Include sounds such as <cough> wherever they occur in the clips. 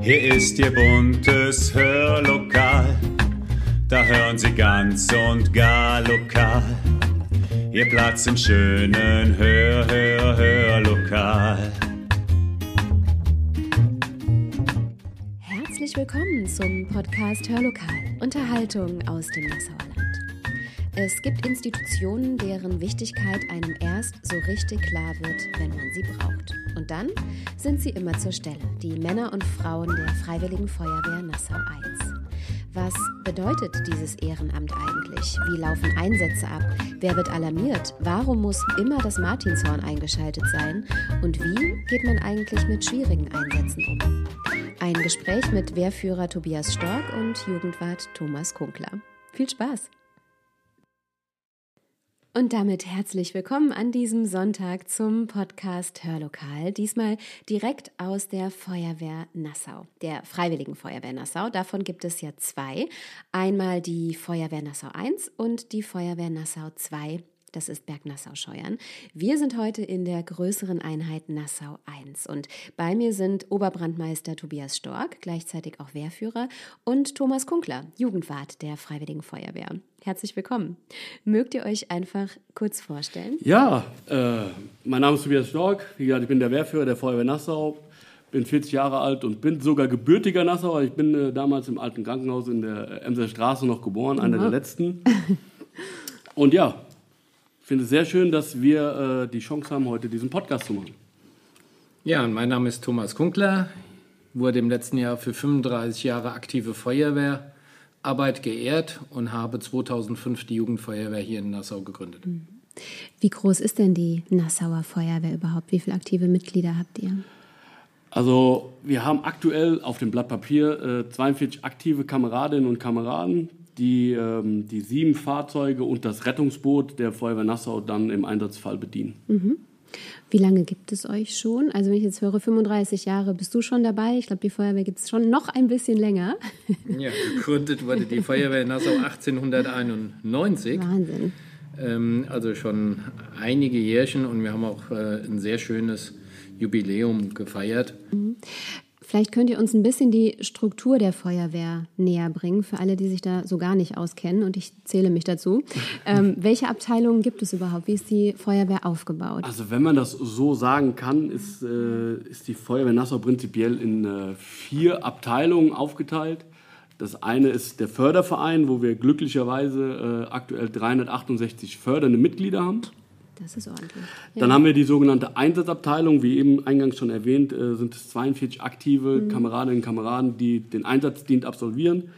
Hier ist Ihr buntes Hörlokal, da hören Sie ganz und gar lokal. Ihr Platz im schönen Hör, Hör, Hörlokal. Herzlich willkommen zum Podcast Hörlokal, Unterhaltung aus dem Nassauer Land. Es gibt Institutionen, deren Wichtigkeit einem erst so richtig klar wird, wenn man sie braucht. Und dann sind sie immer zur Stelle, die Männer und Frauen der Freiwilligen Feuerwehr Nassau I. Was bedeutet dieses Ehrenamt eigentlich? Wie laufen Einsätze ab? Wer wird alarmiert? Warum muss immer das Martinshorn eingeschaltet sein? Und wie geht man eigentlich mit schwierigen Einsätzen um? Ein Gespräch mit Wehrführer Tobias Stork und Jugendwart Thomas Kunkler. Viel Spaß! Und damit herzlich willkommen an diesem Sonntag zum Podcast Hörlokal. Diesmal direkt aus der Feuerwehr Nassau, der Freiwilligen Feuerwehr Nassau. Davon gibt es ja zwei. Einmal die Feuerwehr Nassau 1 und die Feuerwehr Nassau 2 das ist Berg Nassau-Scheuern. Wir sind heute in der größeren Einheit Nassau 1 und bei mir sind Oberbrandmeister Tobias Stork, gleichzeitig auch Wehrführer, und Thomas Kunkler, Jugendwart der Freiwilligen Feuerwehr. Herzlich willkommen. Mögt ihr euch einfach kurz vorstellen? Ja, äh, mein Name ist Tobias Stork. Wie gesagt, ich bin der Wehrführer der Feuerwehr Nassau bin 40 Jahre alt und bin sogar gebürtiger Nassauer. Ich bin äh, damals im alten Krankenhaus in der Emser Straße noch geboren, einer der letzten. Und ja, finde es sehr schön, dass wir äh, die Chance haben, heute diesen Podcast zu machen. Ja, und mein Name ist Thomas Kunkler, wurde im letzten Jahr für 35 Jahre aktive Feuerwehrarbeit geehrt und habe 2005 die Jugendfeuerwehr hier in Nassau gegründet. Mhm. Wie groß ist denn die Nassauer Feuerwehr überhaupt? Wie viele aktive Mitglieder habt ihr? Also wir haben aktuell auf dem Blatt Papier äh, 42 aktive Kameradinnen und Kameraden, die ähm, die sieben Fahrzeuge und das Rettungsboot der Feuerwehr Nassau dann im Einsatzfall bedienen. Mhm. Wie lange gibt es euch schon? Also wenn ich jetzt höre, 35 Jahre, bist du schon dabei? Ich glaube, die Feuerwehr gibt es schon noch ein bisschen länger. <laughs> Ja, gegründet wurde die Feuerwehr Nassau 1891. Wahnsinn. Ähm, also schon einige Jährchen und wir haben auch äh, ein sehr schönes Jubiläum gefeiert. Mhm. Vielleicht könnt ihr uns ein bisschen die Struktur der Feuerwehr näher bringen, für alle, die sich da so gar nicht auskennen, und ich zähle mich dazu. <laughs> Ähm, welche Abteilungen gibt es überhaupt? Wie ist die Feuerwehr aufgebaut? Also wenn man das so sagen kann, ist, äh, ist die Feuerwehr Nassau prinzipiell in äh, vier Abteilungen aufgeteilt. Das eine ist der Förderverein, wo wir glücklicherweise äh, aktuell 368 fördernde Mitglieder haben. Das ist ordentlich. Ja. Dann haben wir die sogenannte Einsatzabteilung. Wie eben eingangs schon erwähnt, äh, sind es 42 aktive mhm. Kameradinnen und Kameraden, die den Einsatzdienst absolvieren.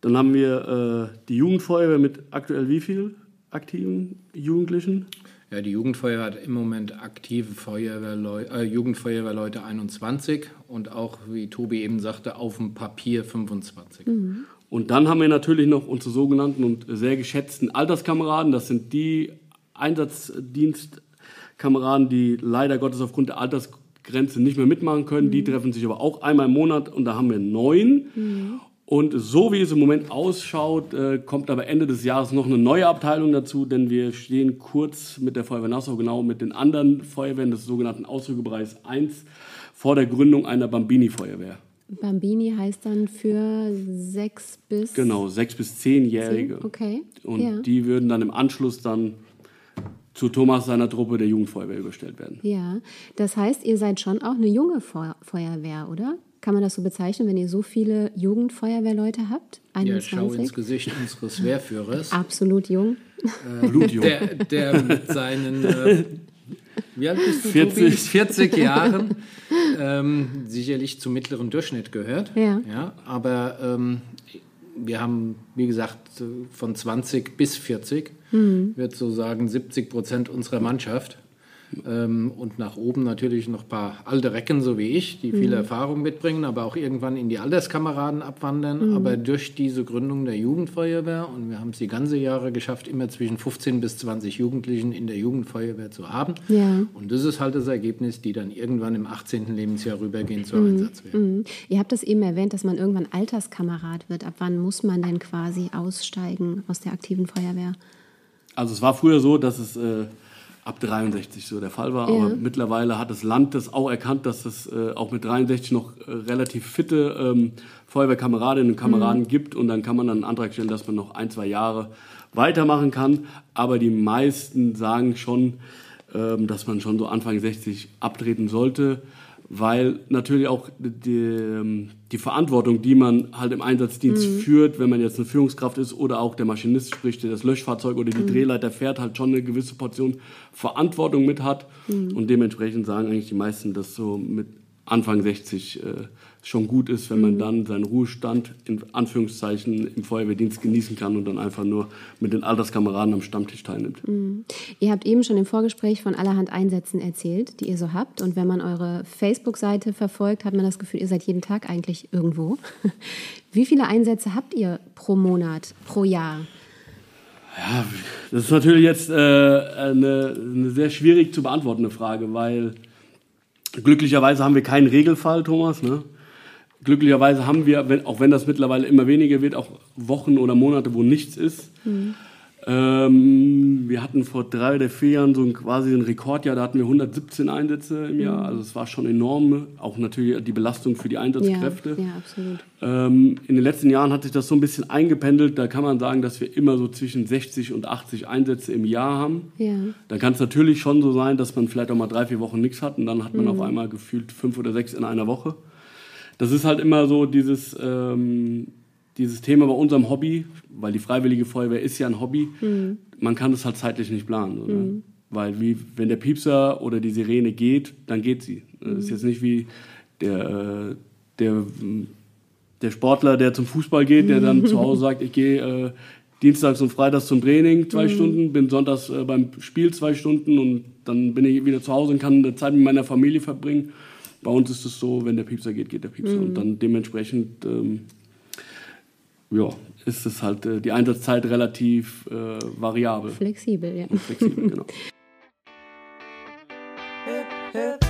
Dann haben wir äh, die Jugendfeuerwehr mit aktuell wie viel aktiven Jugendlichen? Ja, die Jugendfeuerwehr hat im Moment aktive Feuerwehrleu äh, Jugendfeuerwehrleute 21 und auch, wie Tobi eben sagte, auf dem Papier 25. Mhm. Und dann haben wir natürlich noch unsere sogenannten und sehr geschätzten Alterskameraden. Das sind die Einsatzdienstkameraden, die leider Gottes aufgrund der Altersgrenze nicht mehr mitmachen können. Mhm. Die treffen sich aber auch einmal im Monat und da haben wir neun. Mhm. Und so wie es im Moment ausschaut, äh, kommt aber Ende des Jahres noch eine neue Abteilung dazu, denn wir stehen kurz mit der Feuerwehr Nassau, genau mit den anderen Feuerwehren des sogenannten Ausrückebereichs 1 vor der Gründung einer Bambini-Feuerwehr. Bambini heißt dann für sechs bis. Genau, sechs bis zehnjährige. Zehn? Okay. Und ja. die würden dann im Anschluss dann zu Thomas seiner Truppe der Jugendfeuerwehr überstellt werden. Ja, das heißt, ihr seid schon auch eine junge Feuerwehr, oder? Kann man das so bezeichnen, wenn ihr so viele Jugendfeuerwehrleute habt? 21? Ja, schau ins Gesicht unseres Wehrführers. Absolut jung. Äh, Blutjung. Der, der mit seinen, äh, wie alt bist du, 40, 40 Jahren ähm, sicherlich zum mittleren Durchschnitt gehört. Ja. ja aber ähm, wir haben, wie gesagt, von 20 bis 40, mhm. wird so sagen 70 Prozent unserer Mannschaft. Ähm, und nach oben natürlich noch ein paar alte Recken, so wie ich, die viel mhm. Erfahrung mitbringen, aber auch irgendwann in die Alterskameraden abwandern. Mhm. Aber durch diese Gründung der Jugendfeuerwehr, und wir haben es die ganze Jahre geschafft, immer zwischen 15 bis 20 Jugendlichen in der Jugendfeuerwehr zu haben. Ja. Und das ist halt das Ergebnis, die dann irgendwann im 18. Lebensjahr rübergehen zur mhm. Einsatzwehr. Mhm. Ihr habt es eben erwähnt, dass man irgendwann Alterskamerad wird. Ab wann muss man denn quasi aussteigen aus der aktiven Feuerwehr? Also es war früher so, dass es... Äh ab 63 so der Fall war. Ja. Aber mittlerweile hat das Land das auch erkannt, dass es äh, auch mit 63 noch äh, relativ fitte ähm, Feuerwehrkameradinnen und Kameraden mhm. gibt. Und dann kann man dann einen Antrag stellen, dass man noch ein, zwei Jahre weitermachen kann. Aber die meisten sagen schon, ähm, dass man schon so Anfang 60 abtreten sollte weil natürlich auch die, ähm, die, Verantwortung, die man halt im Einsatzdienst mhm. führt, wenn man jetzt eine Führungskraft ist oder auch der Maschinist, sprich der das Löschfahrzeug oder die mhm. Drehleiter fährt, halt schon eine gewisse Portion Verantwortung mit hat. Mhm. Und dementsprechend sagen eigentlich die meisten, dass so mit Anfang 60 äh, schon gut ist, wenn man mhm. dann seinen Ruhestand in Anführungszeichen im Feuerwehrdienst genießen kann und dann einfach nur mit den Alterskameraden am Stammtisch teilnimmt. Mhm. Ihr habt eben schon im Vorgespräch von allerhand Einsätzen erzählt, die ihr so habt. Und wenn man eure Facebook-Seite verfolgt, hat man das Gefühl, ihr seid jeden Tag eigentlich irgendwo. <laughs> Wie viele Einsätze habt ihr pro Monat, pro Jahr? Ja, das ist natürlich jetzt äh, eine, eine sehr schwierig zu beantwortende Frage, weil glücklicherweise haben wir keinen Regelfall, Thomas. Ne? Glücklicherweise haben wir, wenn, auch wenn das mittlerweile immer weniger wird, auch Wochen oder Monate, wo nichts ist. Mhm. Ähm, wir hatten vor drei oder vier Jahren so ein, quasi ein Rekordjahr, da hatten wir 117 Einsätze im Jahr. Mhm. Also es war schon enorm, auch natürlich die Belastung für die Einsatzkräfte. Ja, ja absolut. Ähm, in den letzten Jahren hat sich das so ein bisschen eingependelt. Da kann man sagen, dass wir immer so zwischen 60 und 80 Einsätze im Jahr haben. Ja. Dann kann es natürlich schon so sein, dass man vielleicht auch mal drei, vier Wochen nichts hat und dann hat man mhm. auf einmal gefühlt fünf oder sechs in einer Woche das ist halt immer so dieses, ähm, dieses Thema bei unserem Hobby, weil die Freiwillige Feuerwehr ist ja ein Hobby, mhm. man kann das halt zeitlich nicht planen. Ne? mhm. Weil wie, wenn der Piepser oder die Sirene geht, dann geht sie. Das ist mhm. jetzt nicht wie der, äh, der, der Sportler, der zum Fußball geht, der dann zu Hause <laughs> sagt, ich gehe äh, dienstags und freitags zum Training zwei mhm. Stunden, bin sonntags äh, beim Spiel zwei Stunden und dann bin ich wieder zu Hause und kann Zeit mit meiner Familie verbringen. Bei uns ist es so, wenn der Piepser geht, geht der Piepser. Mhm. Und dann dementsprechend ähm, ja, ist es halt äh, die Einsatzzeit relativ äh, variabel. Flexibel, ja. Und flexibel, genau. <laughs> Äh,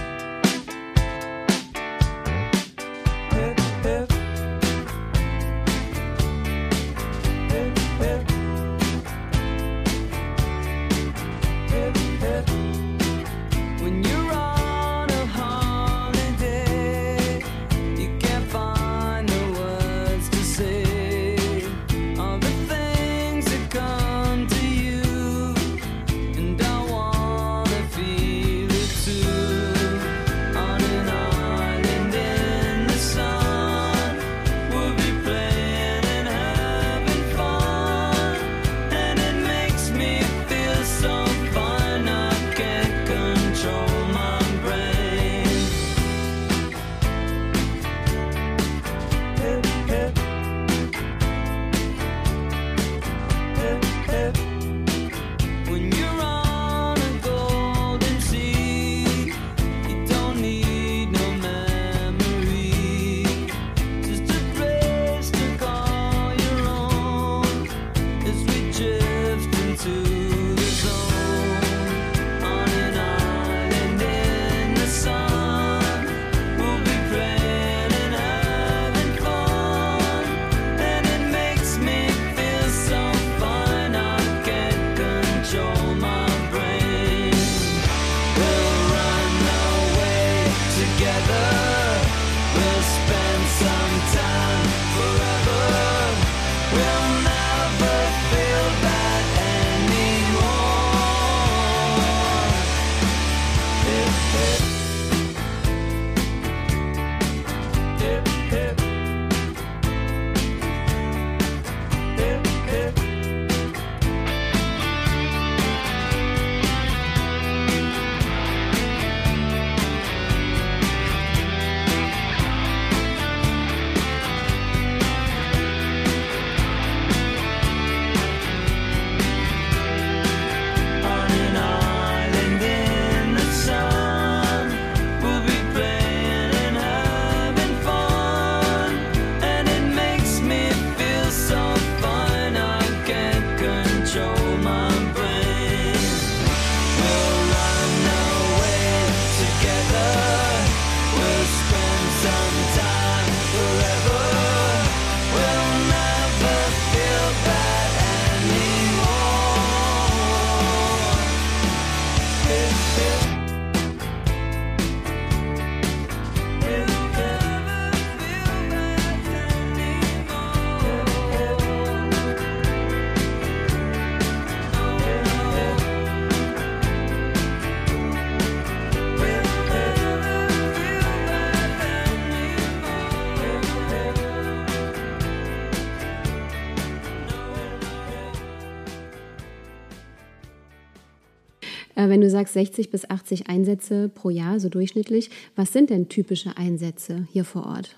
wenn du sagst 60 bis 80 Einsätze pro Jahr, so durchschnittlich, was sind denn typische Einsätze hier vor Ort?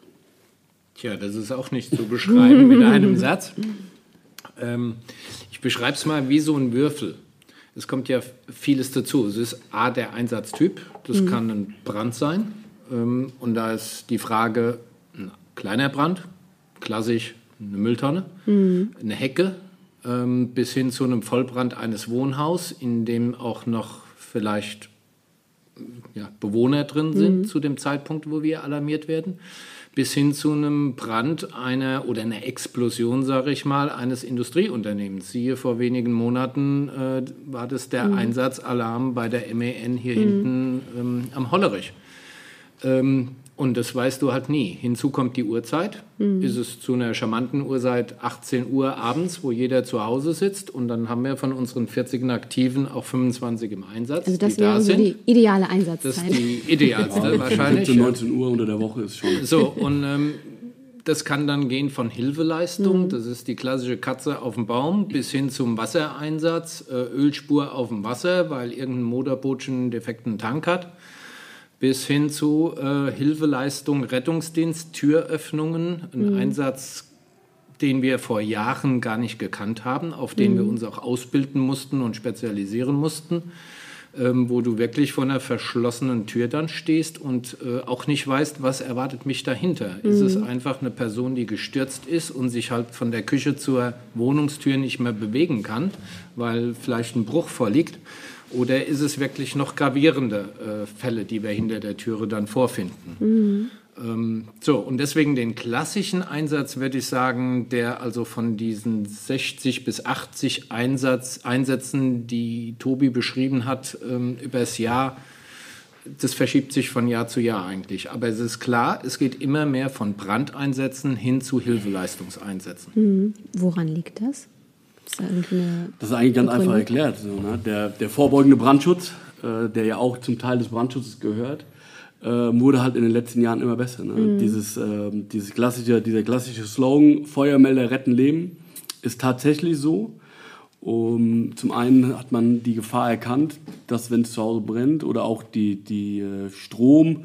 Tja, das ist auch nicht zu beschreiben mit einem <laughs> Satz. Ähm, ich beschreibe es mal wie so ein Würfel. Es kommt ja vieles dazu. Es ist A, der Einsatztyp. Das mhm. kann ein Brand sein. Ähm, und da ist die Frage, ein kleiner Brand, klassisch eine Mülltonne, mhm. eine Hecke, bis hin zu einem Vollbrand eines Wohnhauses, in dem auch noch vielleicht ja, Bewohner drin sind mhm. zu dem Zeitpunkt, wo wir alarmiert werden bis hin zu einem Brand einer oder einer Explosion, sage ich mal, eines Industrieunternehmens. Siehe, vor wenigen Monaten äh, war das der mhm. Einsatzalarm bei der MEN hier mhm. hinten ähm, am Hollerich. Ähm, und das weißt du halt nie. Hinzu kommt die Uhrzeit. Mhm. Ist es zu einer charmanten Uhrzeit 18 Uhr abends, wo jeder zu Hause sitzt. Und dann haben wir von unseren 40 Aktiven auch 25 im Einsatz. Also das wäre da so die ideale Einsatzzeit. Das ist die idealste ja, wahrscheinlich. 17, 19 Uhr unter der Woche ist schon. So, und ähm, das kann dann gehen von Hilfeleistung, mhm. das ist die klassische Katze auf dem Baum, bis hin zum Wassereinsatz, äh, Ölspur auf dem Wasser, weil irgendein Motorboot schon einen defekten Tank hat bis hin zu äh, Hilfeleistung, Rettungsdienst, Türöffnungen, ein mhm. Einsatz, den wir vor Jahren gar nicht gekannt haben, auf den mhm. wir uns auch ausbilden mussten und spezialisieren mussten, ähm, wo du wirklich vor einer verschlossenen Tür dann stehst und äh, auch nicht weißt, was erwartet mich dahinter. Mhm. Ist es mhm. einfach eine Person, die gestürzt ist und sich halt von der Küche zur Wohnungstür nicht mehr bewegen kann, weil vielleicht ein Bruch vorliegt? Oder ist es wirklich noch gravierende äh, Fälle, die wir hinter der Türe dann vorfinden? Mhm. Ähm, so, und deswegen den klassischen Einsatz würde ich sagen, der also von diesen 60 bis 80 Einsatz, Einsätzen, die Tobi beschrieben hat, ähm, übers Jahr, das verschiebt sich von Jahr zu Jahr eigentlich. Aber es ist klar, es geht immer mehr von Brandeinsätzen hin zu Hilfeleistungseinsätzen. Mhm. Woran liegt das? Das ist eigentlich ganz einfach erklärt. So, ne? der, der vorbeugende Brandschutz, äh, der ja auch zum Teil des Brandschutzes gehört, äh, wurde halt in den letzten Jahren immer besser. Ne? Mhm. Dieses, äh, dieses klassische, dieser klassische Slogan, Feuermelder retten Leben, ist tatsächlich so. Um, zum einen hat man die Gefahr erkannt, dass wenn es zu Hause brennt oder auch die, die äh, Strom,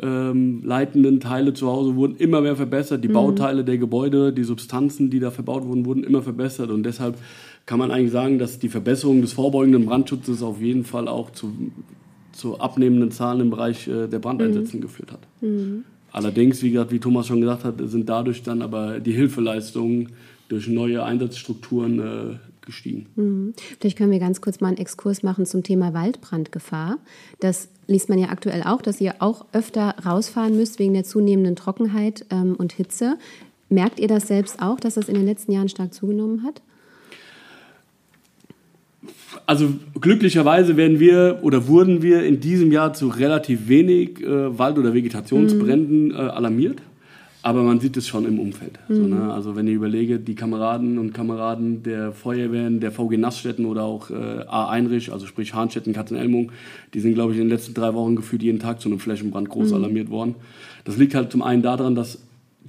ähm, leitenden Teile zu Hause wurden immer mehr verbessert. Die mhm. Bauteile der Gebäude, die Substanzen, die da verbaut wurden, wurden immer verbessert. Und deshalb kann man eigentlich sagen, dass die Verbesserung des vorbeugenden Brandschutzes auf jeden Fall auch zu, zu abnehmenden Zahlen im Bereich äh, der Brandeinsätze mhm. geführt hat. Mhm. Allerdings, wie gesagt, wie Thomas schon gesagt hat, sind dadurch dann aber die Hilfeleistungen durch neue Einsatzstrukturen äh, gestiegen. Mhm. Vielleicht können wir ganz kurz mal einen Exkurs machen zum Thema Waldbrandgefahr. Das liest man ja aktuell auch, dass ihr auch öfter rausfahren müsst wegen der zunehmenden Trockenheit ähm, und Hitze. Merkt ihr das selbst auch, dass das in den letzten Jahren stark zugenommen hat? Also glücklicherweise werden wir oder wurden wir in diesem Jahr zu relativ wenig äh, Wald- oder Vegetationsbränden äh, alarmiert. Aber man sieht es schon im Umfeld. Mhm. So, ne? Also wenn ich überlege, die Kameraden und Kameraden der Feuerwehren, der VG Nassstätten oder auch äh, A. Einrich, also sprich Hahnstätten, Katzenelmung, die sind, glaube ich, in den letzten drei Wochen gefühlt jeden Tag zu einem Flächenbrand groß mhm. alarmiert worden. Das liegt halt zum einen daran, dass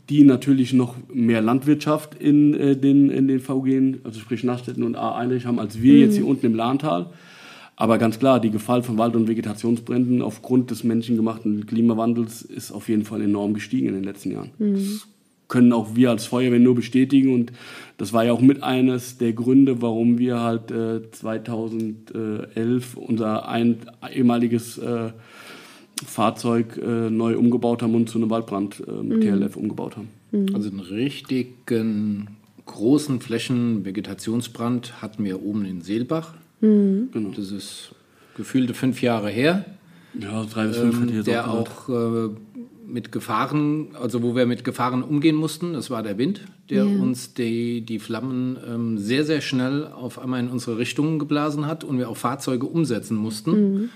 die natürlich noch mehr Landwirtschaft in, äh, den, in den VG, also sprich Nassstätten und A. Einrich haben, als wir mhm. jetzt hier unten im Lahntal. Aber ganz klar, die Gefahr von Wald- und Vegetationsbränden aufgrund des menschengemachten Klimawandels ist auf jeden Fall enorm gestiegen in den letzten Jahren. Mhm. Das können auch wir als Feuerwehr nur bestätigen und das war ja auch mit eines der Gründe, warum wir halt äh, 2011 unser ein, ehemaliges äh, Fahrzeug äh, neu umgebaut haben und zu einem Waldbrand äh, mit mhm. TLF umgebaut haben. Mhm. Also einen richtigen großen Flächen Vegetationsbrand hatten wir oben in Seelbach Mhm. Genau. Das ist gefühlte fünf Jahre her. Ja, drei bis fünf ähm, Der auch, äh, mit Gefahren, also wo wir mit Gefahren umgehen mussten, das war der Wind, der yeah. uns die, die Flammen ähm, sehr, sehr schnell auf einmal in unsere Richtungen geblasen hat und wir auch Fahrzeuge umsetzen mussten. Mhm.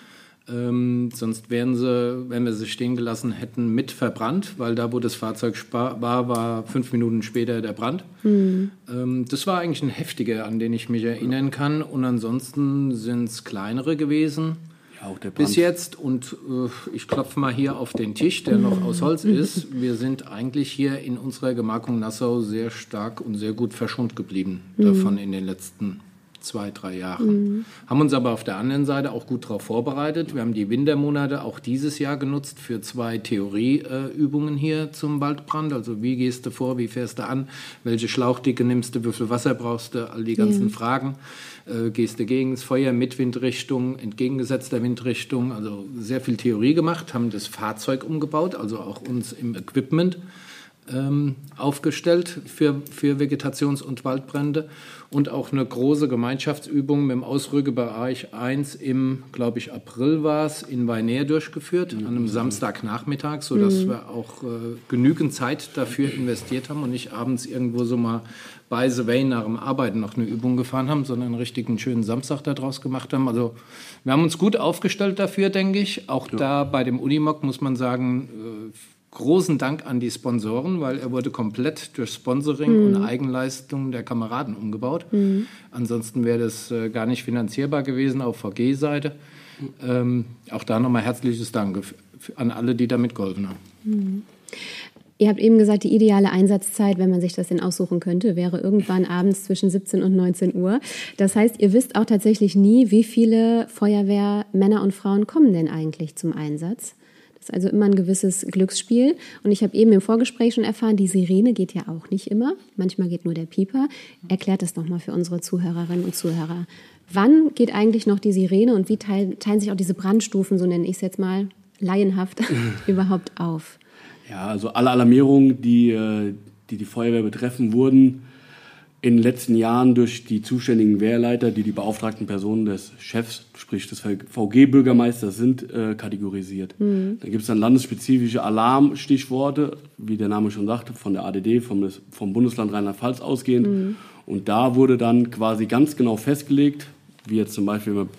Ähm, sonst wären sie, wenn wir sie stehen gelassen hätten, mit verbrannt, weil da, wo das Fahrzeug war, war fünf Minuten später der Brand. Mhm. Ähm, das war eigentlich ein heftiger, an den ich mich erinnern kann. Und ansonsten sind es kleinere gewesen. Ja, bis jetzt, und äh, ich klopfe mal hier auf den Tisch, der noch aus Holz ist. Wir sind eigentlich hier in unserer Gemarkung Nassau sehr stark und sehr gut verschont geblieben mhm. davon in den letzten zwei, drei Jahre. Mhm. Haben uns aber auf der anderen Seite auch gut darauf vorbereitet. Wir haben die Wintermonate auch dieses Jahr genutzt für zwei Theorieübungen hier zum Waldbrand. Also wie gehst du vor, wie fährst du an, welche Schlauchdicke nimmst du, wie viel Wasser brauchst du, all die ganzen ja. Fragen. Äh, gehst du gegen das Feuer mit Windrichtung, entgegengesetzter Windrichtung. Also sehr viel Theorie gemacht, haben das Fahrzeug umgebaut, also auch uns im Equipment ähm, aufgestellt für, für Vegetations- und Waldbrände und auch eine große Gemeinschaftsübung mit dem Ausrückebereich 1 im, glaube ich, April war es, in Weinär durchgeführt, mhm. an einem Samstagnachmittag, sodass mhm. wir auch äh, genügend Zeit dafür investiert haben und nicht abends irgendwo so mal by the way nach dem Arbeiten noch eine Übung gefahren haben, sondern einen richtigen schönen Samstag daraus gemacht haben. Also wir haben uns gut aufgestellt dafür, denke ich. Auch ja. da bei dem Unimog muss man sagen, äh, großen Dank an die Sponsoren, weil er wurde komplett durch Sponsoring mhm. und Eigenleistung der Kameraden umgebaut. Mhm. Ansonsten wäre das äh, gar nicht finanzierbar gewesen auf VG-Seite. Ähm, auch da nochmal herzliches Dank an alle, die damit geholfen haben. Mhm. Ihr habt eben gesagt, die ideale Einsatzzeit, wenn man sich das denn aussuchen könnte, wäre irgendwann abends zwischen 17 und 19 Uhr. Das heißt, ihr wisst auch tatsächlich nie, wie viele Feuerwehrmänner und Frauen kommen denn eigentlich zum Einsatz. Das ist also immer ein gewisses Glücksspiel. Und ich habe eben im Vorgespräch schon erfahren, die Sirene geht ja auch nicht immer. Manchmal geht nur der Pieper. Erklärt das nochmal für unsere Zuhörerinnen und Zuhörer. Wann geht eigentlich noch die Sirene und wie teilen, teilen sich auch diese Brandstufen, so nenne ich es jetzt mal, laienhaft, <laughs> <laughs> überhaupt auf? Ja, also alle Alarmierungen, die, äh, die die Feuerwehr betreffen, wurden in den letzten Jahren durch die zuständigen Wehrleiter, die die beauftragten Personen des Chefs, sprich des VG-Bürgermeisters sind, äh, kategorisiert. Mhm. Da gibt es dann landesspezifische Alarmstichworte, wie der Name schon sagte, von der ADD, vom, vom Bundesland Rheinland-Pfalz ausgehend. Mhm. Und da wurde dann quasi ganz genau festgelegt, wie jetzt zum Beispiel, wenn wir,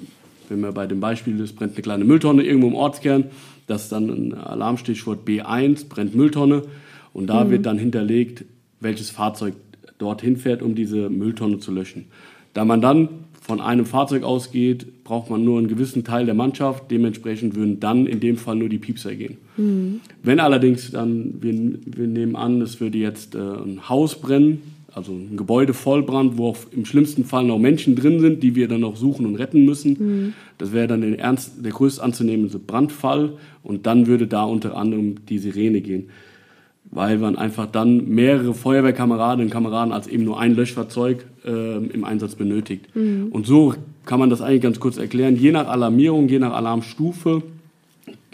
wenn wir bei dem Beispiel, es brennt eine kleine Mülltonne irgendwo im Ortskern, das ist dann ein Alarmstichwort B1, brennt Mülltonne. Und da mhm. wird dann hinterlegt, welches Fahrzeug dorthin fährt, um diese Mülltonne zu löschen. Da man dann von einem Fahrzeug ausgeht, braucht man nur einen gewissen Teil der Mannschaft. Dementsprechend würden dann in dem Fall nur die Piepser gehen. Mhm. Wenn allerdings dann, wir, wir, nehmen an, es würde jetzt äh, ein Haus brennen, also ein Gebäude vollbrand, wo im schlimmsten Fall noch Menschen drin sind, die wir dann noch suchen und retten müssen. Mhm. Das wäre dann ernst, der größte anzunehmende Brandfall und dann würde da unter anderem die Sirene gehen weil man einfach dann mehrere Feuerwehrkameraden und Kameraden als eben nur ein Löschfahrzeug äh, im Einsatz benötigt. Mhm. Und so kann man das eigentlich ganz kurz erklären. Je nach Alarmierung, je nach Alarmstufe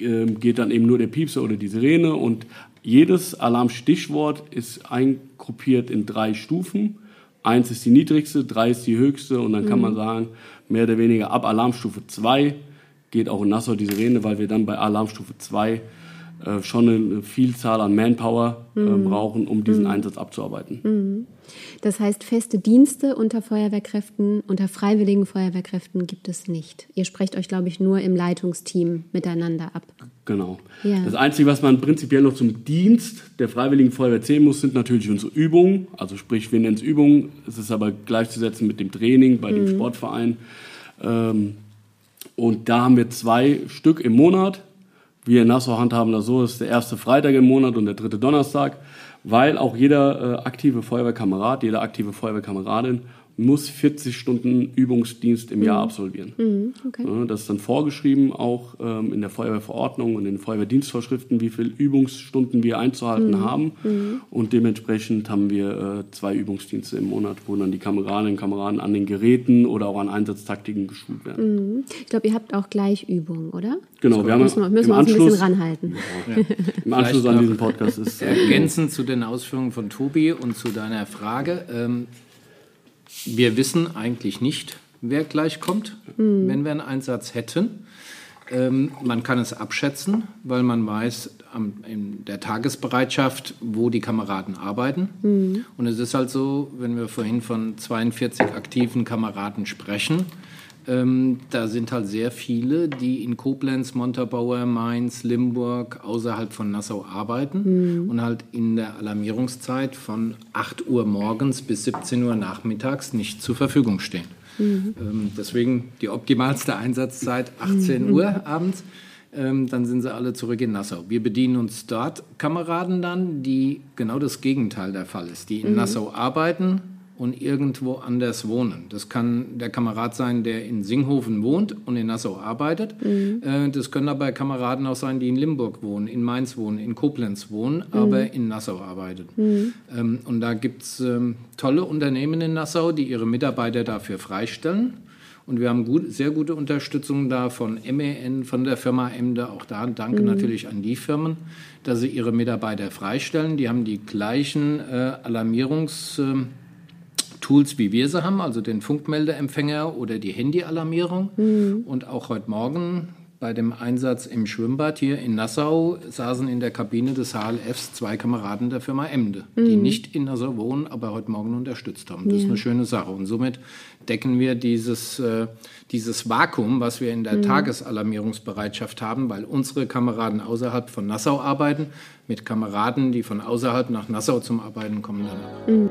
äh, geht dann eben nur der Piepser oder die Sirene und jedes Alarmstichwort ist eingruppiert in drei Stufen. Eins ist die niedrigste, drei ist die höchste und dann mhm. kann man sagen, mehr oder weniger ab Alarmstufe 2 geht auch in Nassau die Sirene, weil wir dann bei Alarmstufe 2 äh, schon eine Vielzahl an Manpower äh, mhm. brauchen, um diesen mhm. Einsatz abzuarbeiten. Mhm. Das heißt, feste Dienste unter Feuerwehrkräften, unter freiwilligen Feuerwehrkräften gibt es nicht. Ihr sprecht euch, glaube ich, nur im Leitungsteam miteinander ab. Genau. Ja. Das Einzige, was man prinzipiell noch zum Dienst der Freiwilligen Feuerwehr zählen muss, sind natürlich unsere Übungen. Also sprich, wir nennen es Übungen. Es ist aber gleichzusetzen mit dem Training bei dem mhm. Sportverein. Ähm, und da haben wir zwei Stück im Monat wir in Nassau handhaben das so, ist der erste Freitag im Monat und der dritte Donnerstag, weil auch jeder äh, aktive Feuerwehrkamerad, jede aktive Feuerwehrkameradin muss 40 Stunden Übungsdienst im Jahr mhm. absolvieren. Mhm, okay. Das ist dann vorgeschrieben, auch ähm, in der Feuerwehrverordnung und in den Feuerwehrdienstvorschriften, wie viele Übungsstunden wir einzuhalten mhm. haben. Mhm. Und dementsprechend haben wir äh, zwei Übungsdienste im Monat, wo dann die Kameradinnen und Kameraden an den Geräten oder auch an Einsatztaktiken geschult werden. Mhm. Ich glaube, ihr habt auch gleich Übungen, oder? Genau, wir haben müssen wir, müssen wir uns ein bisschen ranhalten. Ja, ja. Im Anschluss an diesen Podcast ist. Ergänzend zu den Ausführungen von Tobi und zu deiner Frage. Ähm, wir wissen eigentlich nicht, wer gleich kommt, mhm. wenn wir einen Einsatz hätten. Ähm, man kann es abschätzen, weil man weiß am, in der Tagesbereitschaft, wo die Kameraden arbeiten. Mhm. Und es ist halt so, wenn wir vorhin von 42 aktiven Kameraden sprechen, ähm, da sind halt sehr viele, die in Koblenz, Montabaur, Mainz, Limburg, außerhalb von Nassau arbeiten mhm. und halt in der Alarmierungszeit von 8 Uhr morgens bis 17 Uhr nachmittags nicht zur Verfügung stehen. Mhm. Ähm, deswegen die optimalste Einsatzzeit 18 mhm. Uhr abends. Ähm, dann sind sie alle zurück in Nassau. Wir bedienen uns dort Kameraden dann, die genau das Gegenteil der Fall ist, die in mhm. Nassau arbeiten, und irgendwo anders wohnen. Das kann der Kamerad sein, der in Singhofen wohnt und in Nassau arbeitet. Mhm. Äh, das können aber Kameraden auch sein, die in Limburg wohnen, in Mainz wohnen, in Koblenz wohnen, mhm. aber in Nassau arbeiten. Mhm. Ähm, und da gibt es ähm, tolle Unternehmen in Nassau, die ihre Mitarbeiter dafür freistellen. Und wir haben gut, sehr gute Unterstützung da von MEN, von der Firma Emde. Auch da danke mhm. natürlich an die Firmen, dass sie ihre Mitarbeiter freistellen. Die haben die gleichen äh, Alarmierungs- Tools, wie wir sie haben, also den Funkmeldeempfänger oder die Handyalarmierung. Mhm. Und auch heute Morgen bei dem Einsatz im Schwimmbad hier in Nassau saßen in der Kabine des HLFs zwei Kameraden der Firma Emde, mhm. die nicht in Nassau wohnen, aber heute Morgen unterstützt haben. Das ja. ist eine schöne Sache. Und somit decken wir dieses, äh, dieses Vakuum, was wir in der mhm. Tagesalarmierungsbereitschaft haben, weil unsere Kameraden außerhalb von Nassau arbeiten, mit Kameraden, die von außerhalb nach Nassau zum Arbeiten kommen. Dann. Mhm.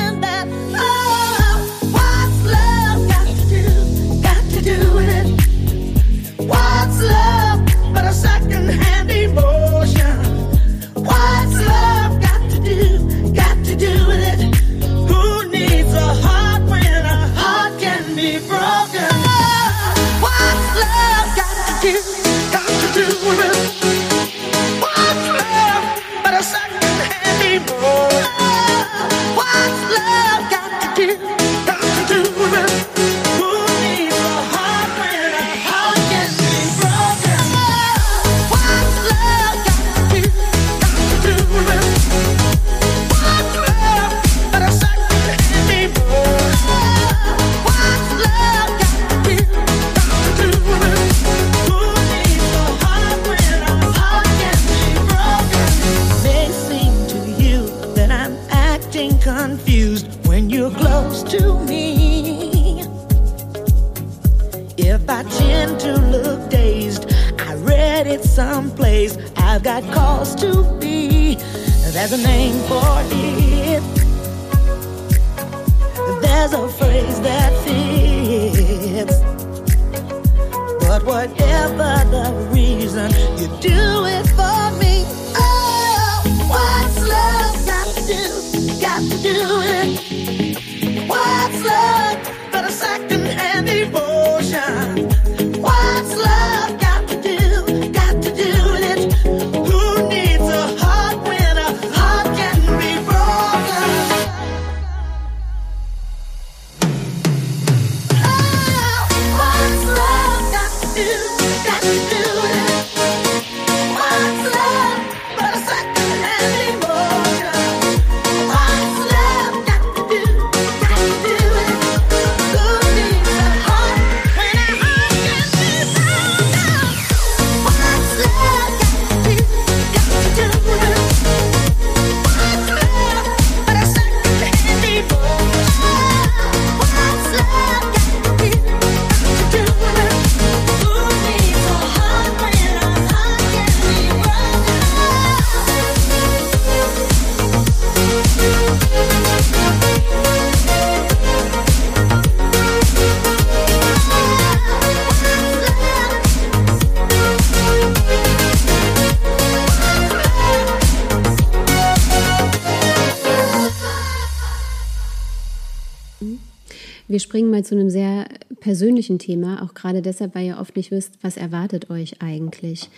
Zu einem sehr persönlichen Thema, auch gerade deshalb, weil ihr oft nicht wisst, was erwartet euch eigentlich.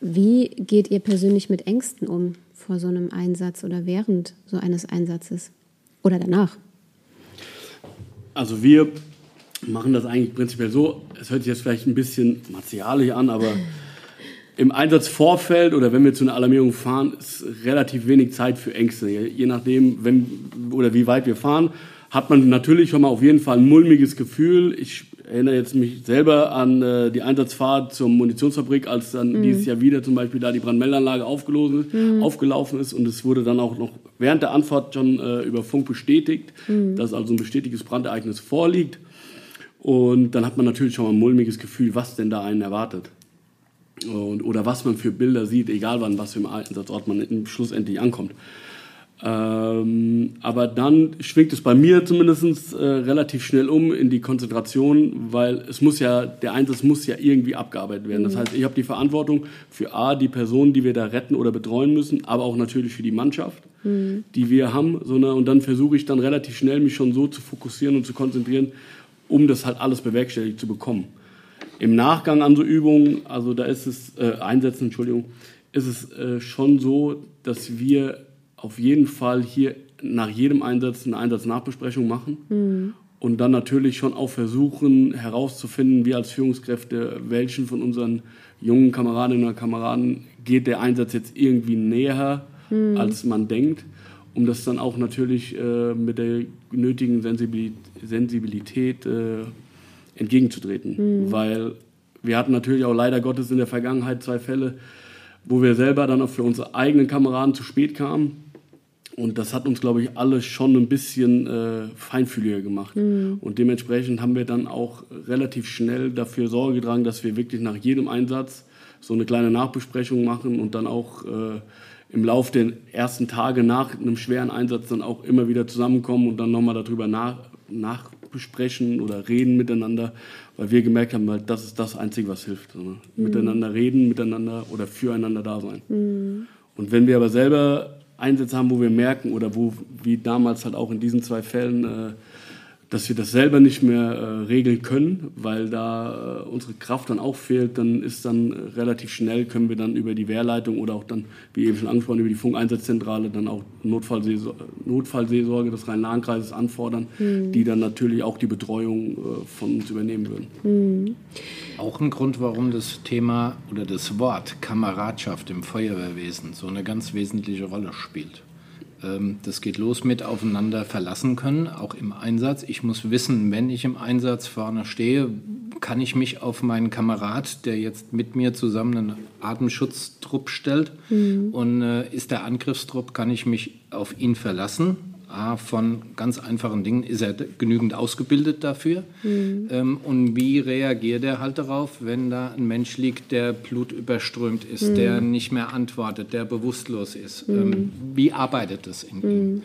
Wie geht ihr persönlich mit Ängsten um vor so einem Einsatz oder während so eines Einsatzes oder danach? Also wir machen das eigentlich prinzipiell so, es hört sich jetzt vielleicht ein bisschen martialisch an, aber <laughs> im Einsatzvorfeld oder wenn wir zu einer Alarmierung fahren, ist relativ wenig Zeit für Ängste. Je nachdem, wenn oder wie weit wir fahren, hat man natürlich schon mal auf jeden Fall ein mulmiges Gefühl. Ich erinnere jetzt mich selber an äh, die Einsatzfahrt zur Munitionsfabrik, als dann mhm. dieses Jahr wieder zum Beispiel da die Brandmeldanlage aufgelaufen, mhm. aufgelaufen ist und es wurde dann auch noch während der Anfahrt schon äh, über Funk bestätigt, mhm. dass also ein bestätigtes Brandereignis vorliegt. Und dann hat man natürlich schon mal ein mulmiges Gefühl, was denn da einen erwartet. Und, oder was man für Bilder sieht, egal wann, was für ein Einsatzort man schlussendlich ankommt. Ähm, aber dann schwingt es bei mir zumindest äh, relativ schnell um in die Konzentration, weil es muss ja, der Einsatz muss ja irgendwie abgearbeitet werden. Das mhm. heißt, ich habe die Verantwortung für A, die Personen, die wir da retten oder betreuen müssen, aber auch natürlich für die Mannschaft, mhm. die wir haben. So, ne, und dann versuche ich dann relativ schnell mich schon so zu fokussieren und zu konzentrieren, um das halt alles bewerkstelligt zu bekommen. Im Nachgang an so Übungen, also da ist es, äh, Einsätzen, Entschuldigung, ist es äh, schon so, dass wir auf jeden Fall hier nach jedem Einsatz eine Einsatznachbesprechung machen mhm. und dann natürlich schon auch versuchen herauszufinden, wir als Führungskräfte, welchen von unseren jungen Kameradinnen und Kameraden geht der Einsatz jetzt irgendwie näher, mhm. als man denkt, um das dann auch natürlich äh, mit der nötigen Sensibilität, Sensibilität äh, entgegenzutreten. Mhm. Weil wir hatten natürlich auch leider Gottes in der Vergangenheit zwei Fälle, wo wir selber dann auch für unsere eigenen Kameraden zu spät kamen und das hat uns, glaube ich, alle schon ein bisschen äh, feinfühliger gemacht. Mhm. Und dementsprechend haben wir dann auch relativ schnell dafür Sorge getragen, dass wir wirklich nach jedem Einsatz so eine kleine Nachbesprechung machen und dann auch äh, im Laufe der ersten Tage nach einem schweren Einsatz dann auch immer wieder zusammenkommen und dann nochmal darüber nach, nachbesprechen oder reden miteinander, weil wir gemerkt haben, halt, das ist das Einzige, was hilft. Ne? mhm. Miteinander reden, miteinander oder füreinander da sein. Mhm. Und wenn wir aber selber Einsätze haben, wo wir merken oder wo, wie damals halt auch in diesen zwei Fällen, äh, dass wir das selber nicht mehr äh, regeln können, weil da äh, unsere Kraft dann auch fehlt, dann ist dann relativ schnell, können wir dann über die Wehrleitung oder auch dann, wie eben schon angesprochen, über die Funkeinsatzzentrale dann auch Notfallseelsorge, Notfallseelsorge des Rhein-Lahn-Kreises anfordern, mhm. die dann natürlich auch die Betreuung äh, von uns übernehmen würden. Mhm. Auch ein Grund, warum das Thema oder das Wort Kameradschaft im Feuerwehrwesen so eine ganz wesentliche Rolle spielt. Ähm, das geht los mit aufeinander verlassen können, auch im Einsatz. Ich muss wissen, wenn ich im Einsatz vorne stehe, kann ich mich auf meinen Kamerad, der jetzt mit mir zusammen einen Atemschutztrupp stellt mhm. und äh, ist der Angriffstrupp, kann ich mich auf ihn verlassen A, von ganz einfachen Dingen, ist er genügend ausgebildet dafür? Mhm. Ähm, und wie reagiert er halt darauf, wenn da ein Mensch liegt, der blutüberströmt ist, mhm. der nicht mehr antwortet, der bewusstlos ist? Mhm. Ähm, wie arbeitet das in ihm?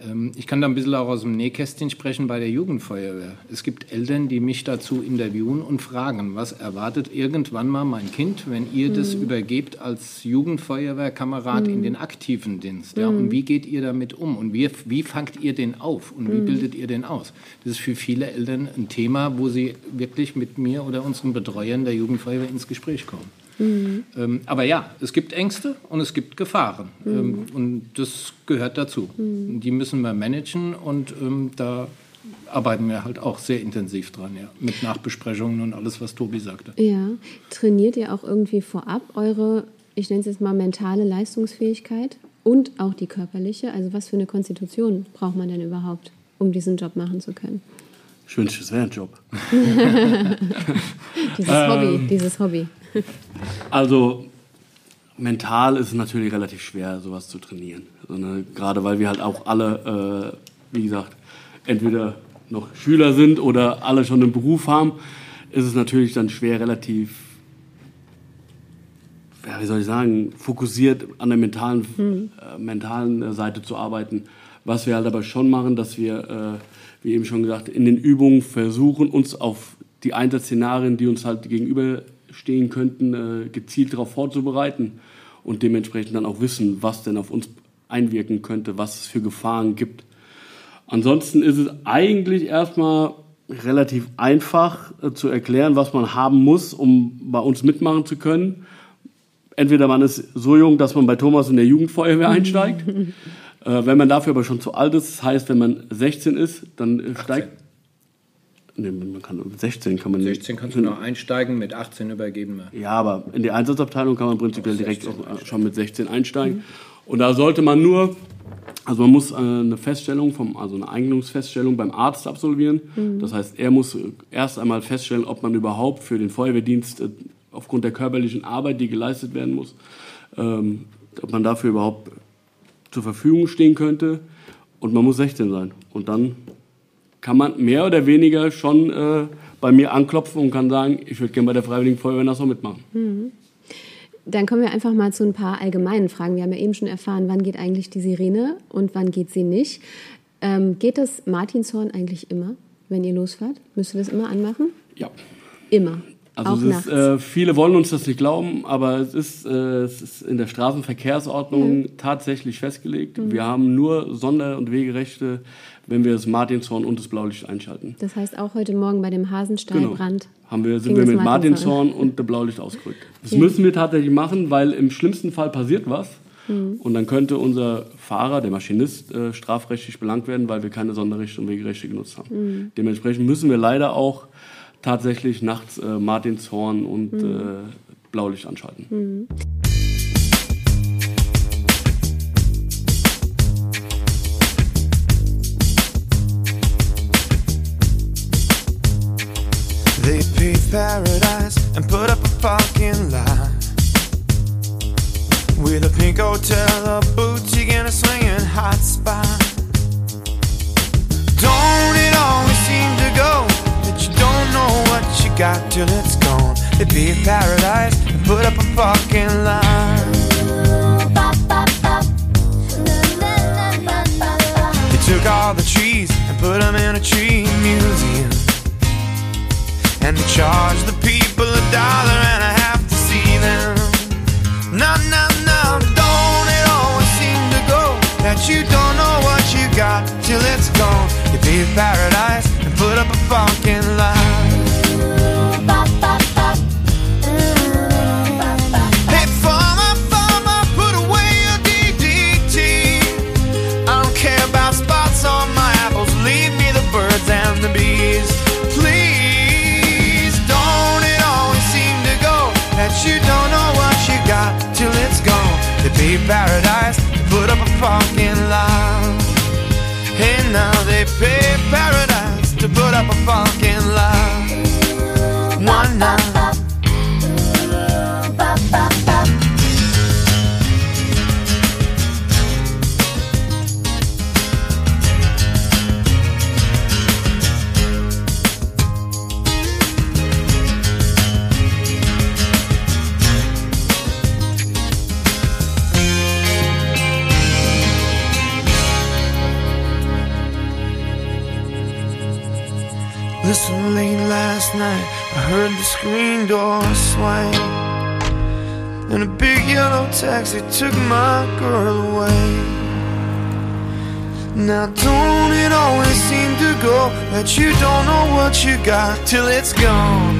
Ähm, ich kann da ein bisschen auch aus dem Nähkästchen sprechen bei der Jugendfeuerwehr. Es gibt Eltern, die mich dazu interviewen und fragen, was erwartet irgendwann mal mein Kind, wenn ihr mhm. das übergebt als Jugendfeuerwehrkamerad mhm. in den aktiven Dienst? Ja? Mhm. Und wie geht ihr damit um? Und wie, wie fangt ihr den auf? Und wie mhm. bildet ihr den aus? Das ist für viele Eltern ein Thema, wo sie wirklich mit mir oder unseren Betreuern der Jugendfeuerwehr ins Gespräch kommen. Mhm. Ähm, aber ja, es gibt Ängste und es gibt Gefahren. Mhm. Ähm, und das gehört dazu. Mhm. Die müssen wir managen und ähm, da arbeiten wir halt auch sehr intensiv dran, ja. Mit Nachbesprechungen und alles, was Tobi sagte. Ja. Trainiert ihr auch irgendwie vorab eure, ich nenne es jetzt mal mentale Leistungsfähigkeit und auch die körperliche? Also was für eine Konstitution braucht man denn überhaupt, um diesen Job machen zu können? Ich wünsche, es wäre ein Job. <laughs> dieses Hobby, dieses Hobby. Also mental ist es natürlich relativ schwer, sowas zu trainieren. Also, ne, gerade weil wir halt auch alle, äh, wie gesagt, entweder noch Schüler sind oder alle schon einen Beruf haben, ist es natürlich dann schwer, relativ, ja, wie soll ich sagen, fokussiert an der mentalen, mhm. äh, mentalen Seite zu arbeiten. Was wir halt aber schon machen, dass wir, äh, wie eben schon gesagt, in den Übungen versuchen, uns auf die Einsatzszenarien, die uns halt gegenüber stehen könnten, äh, gezielt darauf vorzubereiten und dementsprechend dann auch wissen, was denn auf uns einwirken könnte, was es für Gefahren gibt. Ansonsten ist es eigentlich erstmal relativ einfach äh, zu erklären, was man haben muss, um bei uns mitmachen zu können. Entweder man ist so jung, dass man bei Thomas in der Jugendfeuerwehr einsteigt. <laughs> äh, wenn man dafür aber schon zu alt ist, das heißt, wenn man 16 ist, dann äh, steigt Nee, man kann 16 kann man 16 kannst du noch einsteigen, mit 18 übergeben wir. Ja, aber in die Einsatzabteilung kann man prinzipiell direkt auch schon mit 16 einsteigen. Mhm. Und da sollte man nur Also man muss äh, eine Feststellung, vom, also eine Eignungsfeststellung beim Arzt absolvieren. Das heißt, er muss äh, erst einmal feststellen, ob man überhaupt für den Feuerwehrdienst äh, aufgrund der körperlichen Arbeit, die geleistet werden muss, ähm, ob man dafür überhaupt zur Verfügung stehen könnte. Und man muss 16 sein. Und dann kann man mehr oder weniger schon äh, bei mir anklopfen und kann sagen, ich würde gerne bei der Freiwilligen Feuerwehr Nassau mitmachen. Dann kommen wir einfach mal zu ein paar allgemeinen Fragen. Wir haben ja eben schon erfahren, wann geht eigentlich die Sirene und wann geht sie nicht. Ähm, geht das Martinshorn eigentlich immer, wenn ihr losfahrt? Müsst ihr das immer anmachen? Ja. Immer. Also ist, äh, viele wollen uns das nicht glauben, aber es ist, äh, es ist in der Straßenverkehrsordnung tatsächlich festgelegt. Mhm. Wir haben nur Sonder- und Wegerechte, wenn wir das Martinshorn und das Blaulicht einschalten. das heißt, auch heute Morgen bei dem Hasenstallbrand. Haben wir, sind wir mit Martinshorn. Martinshorn und dem Blaulicht ausgerückt. Das Ja. müssen wir tatsächlich machen, weil im schlimmsten Fall passiert was. Mhm. Und dann könnte unser Fahrer, der Maschinist, äh, strafrechtlich belangt werden, weil wir keine Sonderrechte und Wegerechte genutzt haben. Mhm. Dementsprechend müssen wir leider auch tatsächlich nachts äh, Martinshorn und Mhm. äh, Blaulicht anschalten. They paved paradise and put up a fucking lie. With a pink hotel, a boutique, and a swinging hot spot. Know what you got till it's gone? They paved paradise and put up a fucking lie. They took all the trees and put them in a tree museum. And they charge the people a dollar and a half to see them. No, no, no, don't it always seem to go that you don't know what you got till it's gone? You pay paradise and put up a fucking lie. Up a took my girl away. Now, don't it always seem to go that you don't know what you got till it's gone?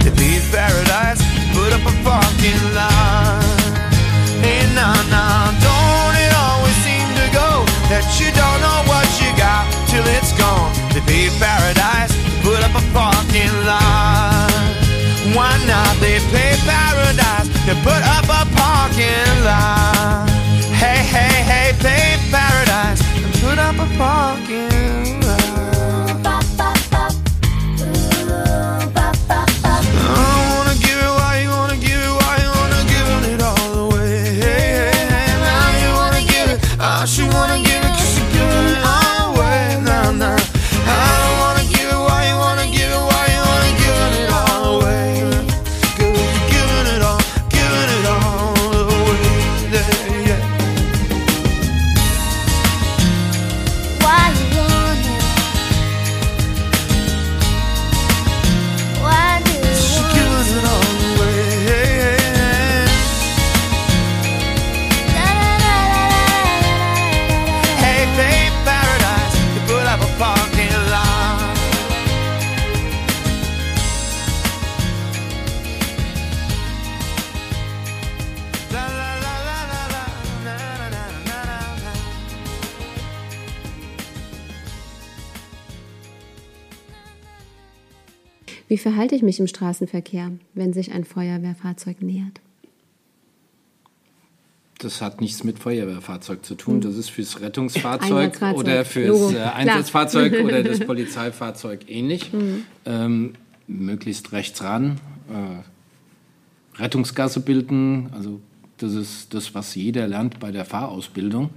They leave paradise, put up a fucking line. Hey, nah, nah, don't it always seem to go that you don't know what you got till it's gone? They pay paradise, put up a parking lot. Parking. Hey, hey, hey, pay paradise, and put up a parking verhalte ich mich im Straßenverkehr, wenn sich ein Feuerwehrfahrzeug nähert? Das hat nichts mit Feuerwehrfahrzeug zu tun. Das ist fürs Rettungsfahrzeug oder fürs äh, Klar. Einsatzfahrzeug <laughs> oder das Polizeifahrzeug ähnlich. Ähm, möglichst rechts ran. Äh, Rettungsgasse bilden, also das ist das, was jeder lernt bei der Fahrausbildung.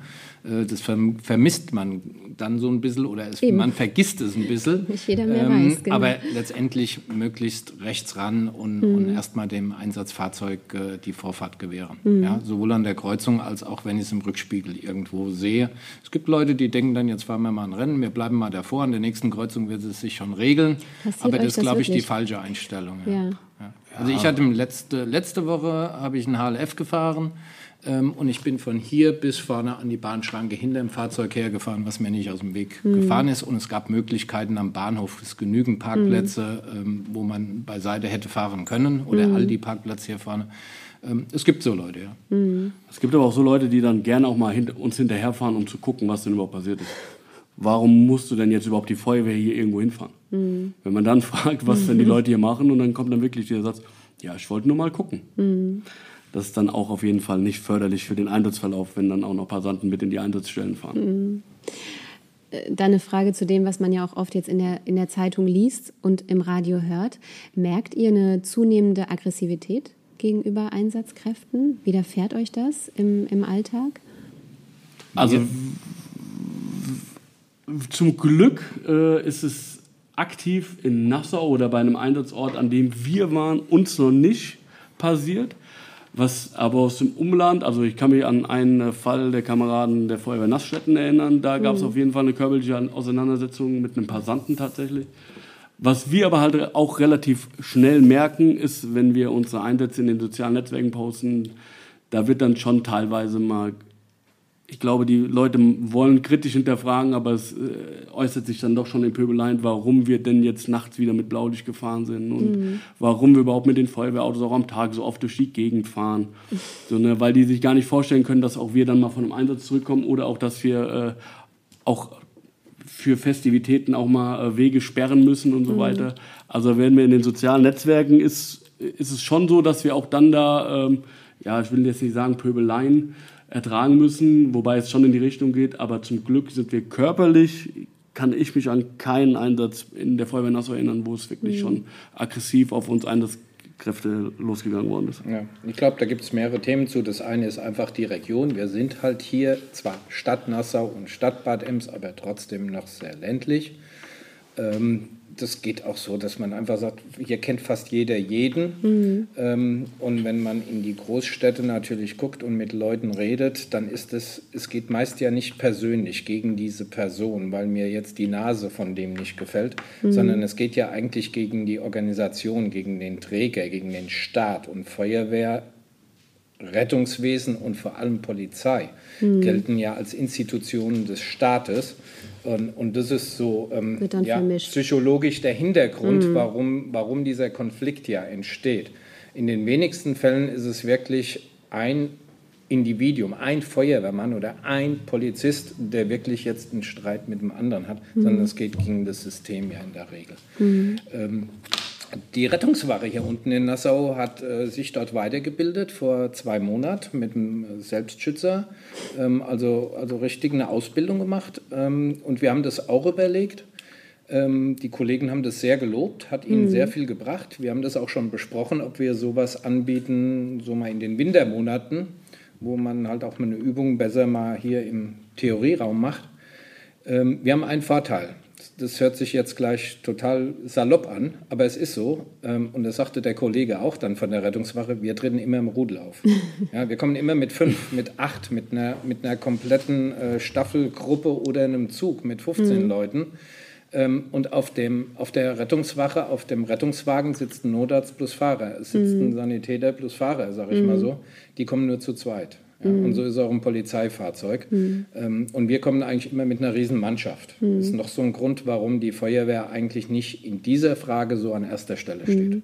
Äh, Das verm- vermisst man dann so ein bisschen oder es, man vergisst es ein bisschen. Nicht jeder mehr weiß, genau. Aber letztendlich möglichst rechts ran und, Mhm. und erstmal dem Einsatzfahrzeug äh, die Vorfahrt gewähren. Mhm. Ja, sowohl an der Kreuzung als auch wenn ich es im Rückspiegel irgendwo sehe. Es gibt Leute, die denken dann, jetzt fahren wir mal ein Rennen, wir bleiben mal davor, an der nächsten Kreuzung wird es sich schon regeln. Passiert Aber das ist, glaube ich, die falsche Einstellung. Ja. Ja. Also ich hatte im letzte, letzte Woche habe ich einen HLF gefahren ähm, und ich bin von hier bis vorne an die Bahnschranke hinter dem Fahrzeug hergefahren, was mir nicht aus dem Weg gefahren ist. Und es gab Möglichkeiten am Bahnhof, es genügend Parkplätze, ähm, wo man beiseite hätte fahren können oder all die Parkplätze hier vorne. Ähm, es gibt so Leute, ja. Es gibt aber auch so Leute, die dann gerne auch mal hint uns hinterherfahren, um zu gucken, was denn überhaupt passiert ist. Warum musst du denn jetzt überhaupt die Feuerwehr hier irgendwo hinfahren? Wenn man dann <laughs> fragt, was denn die Leute hier machen, und dann kommt dann wirklich dieser Satz, ja, ich wollte nur mal gucken. Das ist dann auch auf jeden Fall nicht förderlich für den Einsatzverlauf, wenn dann auch noch Passanten mit in die Einsatzstellen fahren. Dann eine Frage zu dem, was man ja auch oft jetzt in der, in der Zeitung liest und im Radio hört. Merkt ihr eine zunehmende Aggressivität gegenüber Einsatzkräften? Widerfährt euch das im, im Alltag? Also zum Glück äh, ist es aktiv in Nassau oder bei einem Einsatzort, an dem wir waren, uns noch nicht passiert. Was aber aus dem Umland, also ich kann mich an einen Fall der Kameraden der Feuerwehr Nassstätten erinnern, da gab es auf jeden Fall eine körperliche Auseinandersetzung mit einem Passanten tatsächlich. Was wir aber halt auch relativ schnell merken, ist, wenn wir unsere Einsätze in den sozialen Netzwerken posten, da wird dann schon teilweise mal ich glaube, die Leute wollen kritisch hinterfragen, aber es äh, äußert sich dann doch schon in Pöbeleien, warum wir denn jetzt nachts wieder mit Blaulicht gefahren sind und warum wir überhaupt mit den Feuerwehrautos auch am Tag so oft durch die Gegend fahren. <laughs> So, ne, weil die sich gar nicht vorstellen können, dass auch wir dann mal von einem Einsatz zurückkommen oder auch, dass wir äh, auch für Festivitäten auch mal äh, Wege sperren müssen und so weiter. Also wenn wir in den sozialen Netzwerken ist, ist es schon so, dass wir auch dann da, ähm, ja, ich will jetzt nicht sagen Pöbeleien ertragen müssen, wobei es schon in die Richtung geht, aber zum Glück sind wir körperlich, kann ich mich an keinen Einsatz in der Feuerwehr Nassau erinnern, wo es wirklich schon aggressiv auf uns Einsatzkräfte losgegangen worden ist. Ja, ich glaube, da gibt es mehrere Themen zu. Das eine ist einfach die Region. Wir sind halt hier zwar Stadt Nassau und Stadt Bad Ems, aber trotzdem noch sehr ländlich. Ähm, das geht auch so, dass man einfach sagt, hier kennt fast jeder jeden. Ähm, und wenn man in die Großstädte natürlich guckt und mit Leuten redet, dann ist es, es geht meist ja nicht persönlich gegen diese Person, weil mir jetzt die Nase von dem nicht gefällt, sondern es geht ja eigentlich gegen die Organisation, gegen den Träger, gegen den Staat und Feuerwehr Rettungswesen und vor allem Polizei gelten ja als Institutionen des Staates. Und, und das ist so ähm, ja, psychologisch der Hintergrund, warum, warum dieser Konflikt ja entsteht. In den wenigsten Fällen ist es wirklich ein Individuum, ein Feuerwehrmann oder ein Polizist, der wirklich jetzt einen Streit mit dem anderen hat, sondern es geht gegen das System ja in der Regel. Ähm, die Rettungswache hier unten in Nassau hat äh, sich dort weitergebildet vor zwei Monaten mit einem Selbstschützer, ähm, also, also richtig eine Ausbildung gemacht. Ähm, und wir haben das auch überlegt. Ähm, die Kollegen haben das sehr gelobt, hat ihnen sehr viel gebracht. Wir haben das auch schon besprochen, ob wir sowas anbieten, so mal in den Wintermonaten, wo man halt auch mal eine Übung besser mal hier im Theorieraum macht. Ähm, wir haben einen Vorteil. Das hört sich jetzt gleich total salopp an, aber es ist so. Ähm, und das sagte der Kollege auch dann von der Rettungswache, wir treten immer im Rudel auf. <laughs> Ja, wir kommen immer mit fünf, mit acht, mit einer, mit einer kompletten äh, Staffelgruppe oder einem Zug mit 15 Leuten. Ähm, und auf, dem, auf der Rettungswache, auf dem Rettungswagen sitzt ein Notarzt plus Fahrer. Es sitzt ein Sanitäter plus Fahrer, sage ich mal so. Die kommen nur zu zweit. Ja, Und so ist auch ein Polizeifahrzeug. Ähm, und wir kommen eigentlich immer mit einer riesen Mannschaft. Das ist noch so ein Grund, warum die Feuerwehr eigentlich nicht in dieser Frage so an erster Stelle steht.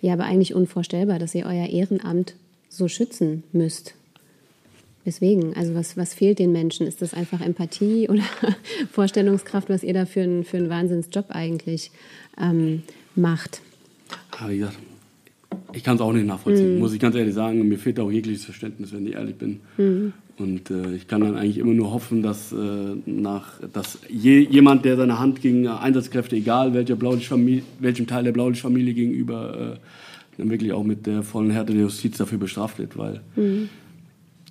Ja, aber eigentlich unvorstellbar, dass ihr euer Ehrenamt so schützen müsst. Weswegen? Also was, was fehlt den Menschen? Ist das einfach Empathie <laughs> oder Vorstellungskraft, was ihr da für einen, für einen Wahnsinnsjob eigentlich ähm, macht? Aber wie gesagt, Ich kann es auch nicht nachvollziehen, muss ich ganz ehrlich sagen. Mir fehlt auch jegliches Verständnis, wenn ich ehrlich bin. Und äh, ich kann dann eigentlich immer nur hoffen, dass, äh, nach, dass je, jemand, der seine Hand gegen Einsatzkräfte, egal welcher Blaulichtfamilie, welchem Teil der Blaulichtfamilie gegenüber, äh, dann wirklich auch mit der vollen Härte der Justiz dafür bestraft wird. Weil,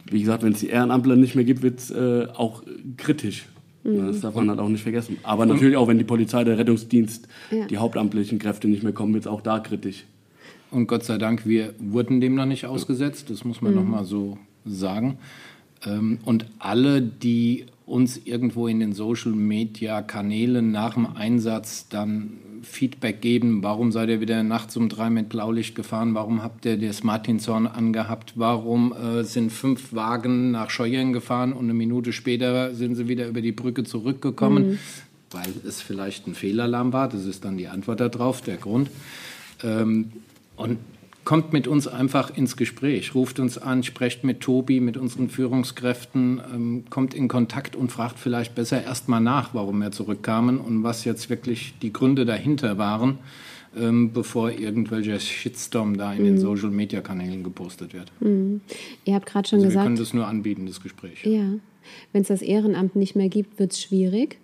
wie gesagt, wenn es die Ehrenamtler nicht mehr gibt, wird es äh, auch kritisch. Ja, Das darf man halt auch nicht vergessen. Aber natürlich auch, wenn die Polizei, der Rettungsdienst, Ja. die hauptamtlichen Kräfte nicht mehr kommen, wird es auch da kritisch. Und Gott sei Dank, wir wurden dem noch nicht ausgesetzt, das muss man noch mal so sagen. Ähm, Und alle, die uns irgendwo in den Social-Media-Kanälen nach dem Einsatz dann Feedback geben, warum seid ihr wieder nachts um drei mit Blaulicht gefahren, warum habt ihr das Martinshorn angehabt, warum äh, sind fünf Wagen nach Scheuern gefahren und eine Minute später sind sie wieder über die Brücke zurückgekommen, weil es vielleicht ein Fehlalarm war, das ist dann die Antwort darauf, der Grund. Ähm, und kommt mit uns einfach ins Gespräch, ruft uns an, sprecht mit Tobi, mit unseren Führungskräften, ähm, kommt in Kontakt und fragt vielleicht besser erstmal nach, warum wir zurückkamen und was jetzt wirklich die Gründe dahinter waren, ähm, bevor irgendwelcher Shitstorm da in den Social-Media-Kanälen gepostet wird. Ihr habt gerade schon Also wir können gesagt, das nur anbieten, das Gespräch. ja, wenn es das Ehrenamt nicht mehr gibt, wird es schwierig.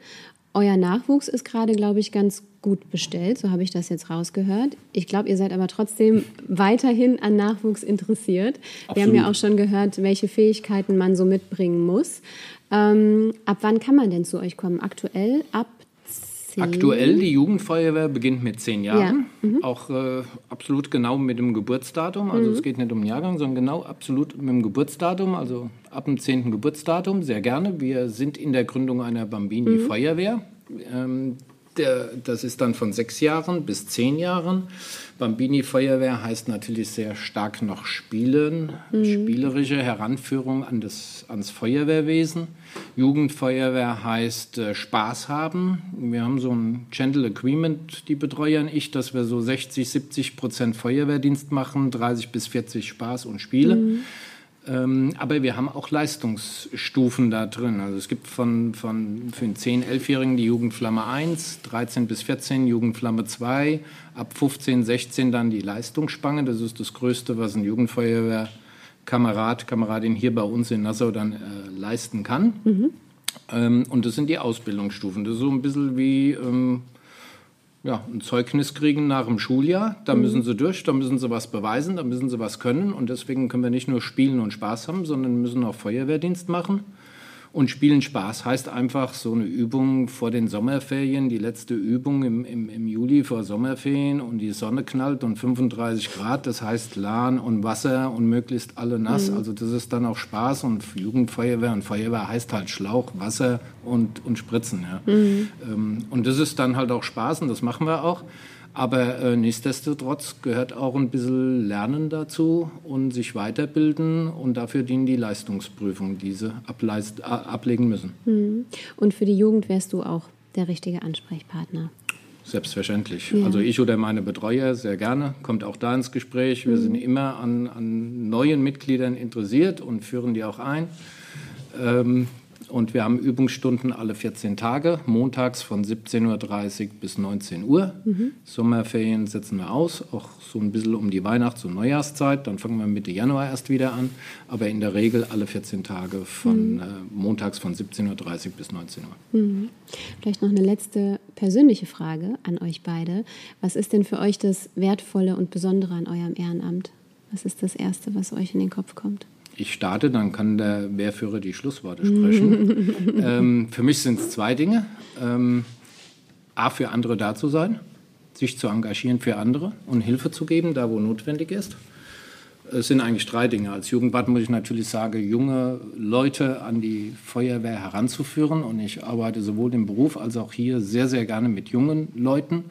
Euer Nachwuchs ist gerade, glaube ich, ganz gut bestellt, so habe ich das jetzt rausgehört. Ich glaube, ihr seid aber trotzdem weiterhin an Nachwuchs interessiert. Wir haben ja auch schon gehört, welche Fähigkeiten man so mitbringen muss. Ähm, ab wann kann man denn zu euch kommen? Aktuell ab zehn? Aktuell, die Jugendfeuerwehr beginnt mit zehn Jahren. Auch äh, absolut genau mit dem Geburtsdatum. Also es geht nicht um den Jahrgang, sondern genau absolut mit dem Geburtsdatum. Also ab dem 10. Geburtsdatum, sehr gerne. Wir sind in der Gründung einer Bambini-Feuerwehr. Ähm, der, das ist dann von sechs Jahren bis zehn Jahren. Bambini Feuerwehr heißt natürlich sehr stark noch Spielen, spielerische Heranführung an das, ans Feuerwehrwesen. Jugendfeuerwehr heißt äh, Spaß haben. Wir haben so ein Gentle Agreement, die Betreuer und ich, dass wir so 60, 70 Prozent Feuerwehrdienst machen, 30 bis 40 Spaß und Spiele. Ähm, aber wir haben auch Leistungsstufen da drin. Also es gibt von, von für den 10-, 11-Jährigen die Jugendflamme 1, 13 bis 14 Jugendflamme 2, ab 15, 16 dann die Leistungsspange. Das ist das Größte, was ein Jugendfeuerwehrkamerad, Kameradin hier bei uns in Nassau dann äh, leisten kann. Ähm, und das sind die Ausbildungsstufen. Das ist so ein bisschen wie ähm, ja, ein Zeugnis kriegen nach dem Schuljahr. Da müssen sie durch, da müssen sie was beweisen, da müssen sie was können. Und deswegen können wir nicht nur spielen und Spaß haben, sondern müssen auch Feuerwehrdienst machen. Und Spielen Spaß heißt einfach so eine Übung vor den Sommerferien, die letzte Übung im, im, im Juli vor Sommerferien und die Sonne knallt und 35 Grad, das heißt Lahn und Wasser und möglichst alle nass. Also das ist dann auch Spaß und Jugendfeuerwehr und Feuerwehr heißt halt Schlauch, Wasser und, und Spritzen. Ja. Ähm, und das ist dann halt auch Spaß und das machen wir auch. Aber äh, nichtsdestotrotz gehört auch ein bisschen Lernen dazu und sich weiterbilden und dafür dienen die Leistungsprüfungen, die sie ableist, ablegen müssen. Und für die Jugend wärst du auch der richtige Ansprechpartner. Selbstverständlich. Also ich oder meine Betreuer sehr gerne, kommt auch da ins Gespräch. Wir sind immer an, an neuen Mitgliedern interessiert und führen die auch ein. Ähm, und wir haben Übungsstunden alle 14 Tage, montags von 17.30 Uhr bis 19 Uhr. Sommerferien setzen wir aus, auch so ein bisschen um die Weihnachts- und Neujahrszeit. Dann fangen wir Mitte Januar erst wieder an. Aber in der Regel alle 14 Tage von äh, montags von 17.30 Uhr bis 19 Uhr. Vielleicht noch eine letzte persönliche Frage an euch beide. Was ist denn für euch das Wertvolle und Besondere an eurem Ehrenamt? Was ist das Erste, was euch in den Kopf kommt? Ich starte, dann kann der Wehrführer die Schlussworte sprechen. <laughs> ähm, für mich sind es zwei Dinge. Ähm, A, für andere da zu sein, sich zu engagieren für andere und Hilfe zu geben, da wo notwendig ist. Es sind eigentlich drei Dinge. Als Jugendwart muss ich natürlich sagen, junge Leute an die Feuerwehr heranzuführen. Und ich arbeite sowohl im Beruf als auch hier sehr, sehr gerne mit jungen Leuten.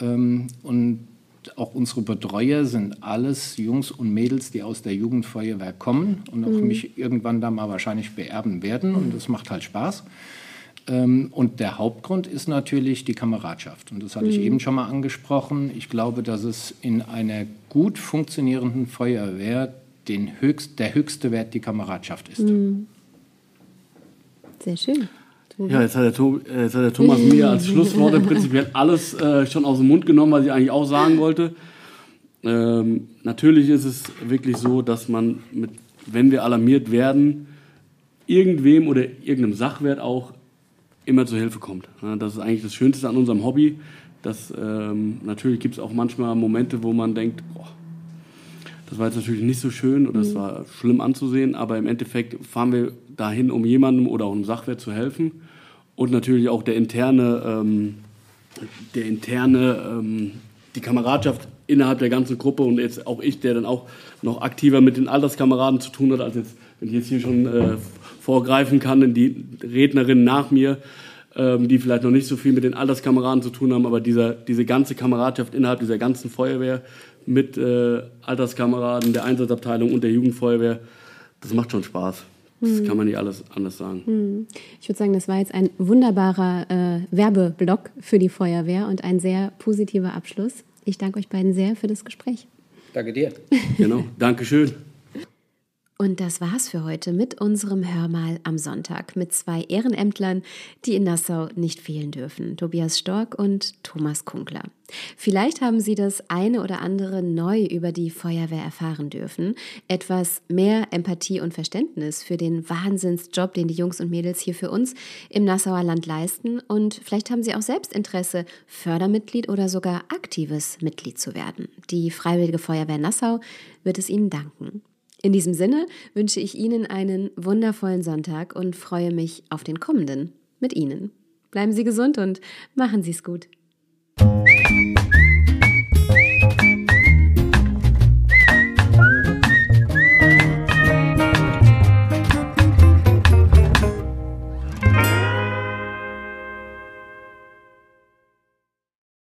Ähm, und auch unsere Betreuer sind alles Jungs und Mädels, die aus der Jugendfeuerwehr kommen und auch mich irgendwann da mal wahrscheinlich beerben werden. Und das macht halt Spaß. Ähm, Und der Hauptgrund ist natürlich die Kameradschaft. Und das hatte ich eben schon mal angesprochen. Ich glaube, dass es in einer gut funktionierenden Feuerwehr den höchst, der höchste Wert die Kameradschaft ist. Sehr schön. Ja, jetzt hat, der, To- äh, jetzt hat der Thomas mir <laughs> als Schlusswort im Prinzip alles äh, schon aus dem Mund genommen, was ich eigentlich auch sagen wollte. Ähm, natürlich ist es wirklich so, dass man, mit, wenn wir alarmiert werden, irgendwem oder irgendeinem Sachwert auch immer zur Hilfe kommt. Das ist eigentlich das Schönste an unserem Hobby. Dass, ähm, natürlich gibt es auch manchmal Momente, wo man denkt, boah, das war jetzt natürlich nicht so schön oder es war schlimm anzusehen, aber im Endeffekt fahren wir dahin, um jemandem oder auch einem Sachwert zu helfen. Und natürlich auch der interne, ähm, der interne, ähm, die Kameradschaft innerhalb der ganzen Gruppe und jetzt auch ich, der dann auch noch aktiver mit den Alterskameraden zu tun hat, als jetzt, wenn ich jetzt hier schon äh, vorgreifen kann, in die Rednerin nach mir, ähm, die vielleicht noch nicht so viel mit den Alterskameraden zu tun haben, aber dieser, diese ganze Kameradschaft innerhalb dieser ganzen Feuerwehr mit äh, Alterskameraden, der Einsatzabteilung und der Jugendfeuerwehr, das macht schon Spaß. Das kann man nicht alles anders sagen. Ich würde sagen, das war jetzt ein wunderbarer äh, Werbeblock für die Feuerwehr und ein sehr positiver Abschluss. Ich danke euch beiden sehr für das Gespräch. Danke dir. Genau, Dankeschön. Und das war's für heute mit unserem Hörmal am Sonntag mit zwei Ehrenämtlern, die in Nassau nicht fehlen dürfen, Tobias Stork und Thomas Kunkler. Vielleicht haben Sie das eine oder andere neu über die Feuerwehr erfahren dürfen, etwas mehr Empathie und Verständnis für den Wahnsinnsjob, den die Jungs und Mädels hier für uns im Nassauer Land leisten und vielleicht haben Sie auch selbst Interesse, Fördermitglied oder sogar aktives Mitglied zu werden. Die Freiwillige Feuerwehr Nassau wird es Ihnen danken. In diesem Sinne wünsche ich Ihnen einen wundervollen Sonntag und freue mich auf den kommenden mit Ihnen. Bleiben Sie gesund und machen Sie es gut.